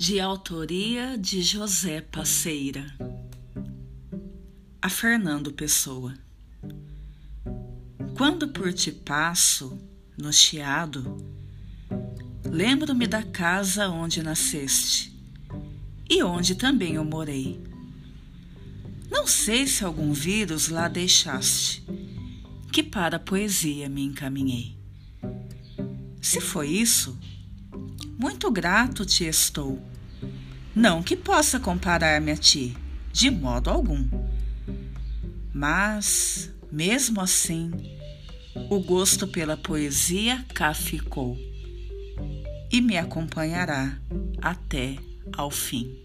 de autoria de José Passeira. A Fernando Pessoa. Quando por ti passo, no chiado, lembro-me da casa onde nasceste e onde também eu morei. Não sei se algum vírus lá deixaste, que para a poesia me encaminhei. Se foi isso, muito grato te estou. Não que possa comparar-me a ti, de modo algum. Mas, mesmo assim, o gosto pela poesia cá ficou e me acompanhará até ao fim.